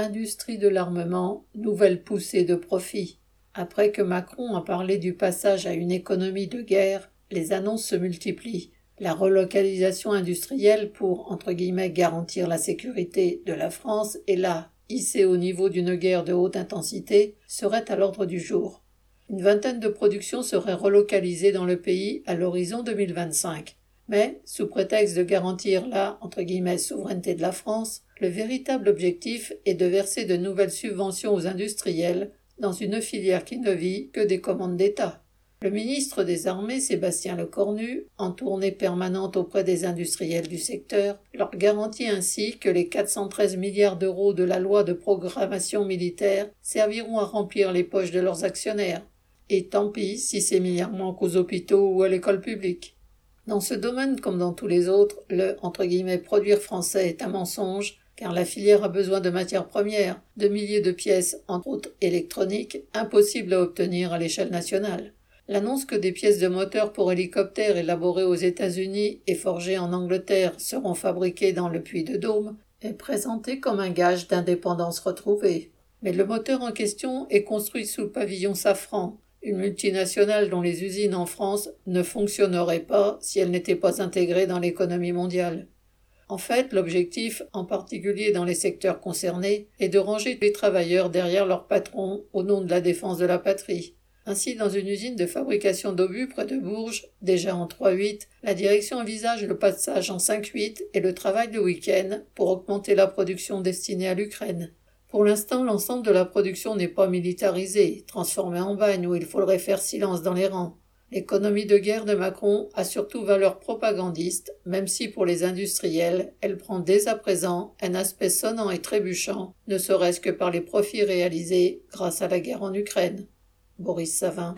Industrie de l'armement, nouvelle poussée de profit. Après que Macron a parlé du passage à une économie de guerre, les annonces se multiplient. La relocalisation industrielle pour, entre guillemets, garantir la sécurité de la France est là, hissée au niveau d'une guerre de haute intensité, serait à l'ordre du jour. Une vingtaine de productions seraient relocalisées dans le pays à l'horizon 2025. Mais, sous prétexte de garantir la entre souveraineté de la France, le véritable objectif est de verser de nouvelles subventions aux industriels dans une filière qui ne vit que des commandes d'État. Le ministre des Armées, Sébastien Lecornu, en tournée permanente auprès des industriels du secteur, leur garantit ainsi que les 413 milliards d'euros de la loi de programmation militaire serviront à remplir les poches de leurs actionnaires. Et tant pis si ces milliards manquent aux hôpitaux ou à l'école publique. Dans ce domaine comme dans tous les autres, le entre produire français est un mensonge car la filière a besoin de matières premières, de milliers de pièces, entre autres électroniques, impossibles à obtenir à l'échelle nationale. L'annonce que des pièces de moteur pour hélicoptères élaborées aux États-Unis et forgées en Angleterre seront fabriquées dans le puits de Dôme est présentée comme un gage d'indépendance retrouvée. Mais le moteur en question est construit sous le pavillon Safran, une multinationale dont les usines en France ne fonctionneraient pas si elles n'étaient pas intégrées dans l'économie mondiale. En fait, l'objectif, en particulier dans les secteurs concernés, est de ranger les travailleurs derrière leurs patrons au nom de la défense de la patrie. Ainsi, dans une usine de fabrication d'obus près de Bourges, déjà en 3-8, la direction envisage le passage en 5-8 et le travail de week-end pour augmenter la production destinée à l'Ukraine. Pour l'instant, l'ensemble de la production n'est pas militarisée, transformée en bagne où il faudrait faire silence dans les rangs. L'économie de guerre de Macron a surtout valeur propagandiste, même si pour les industriels, elle prend dès à présent un aspect sonnant et trébuchant, ne serait-ce que par les profits réalisés grâce à la guerre en Ukraine. Boris Savin.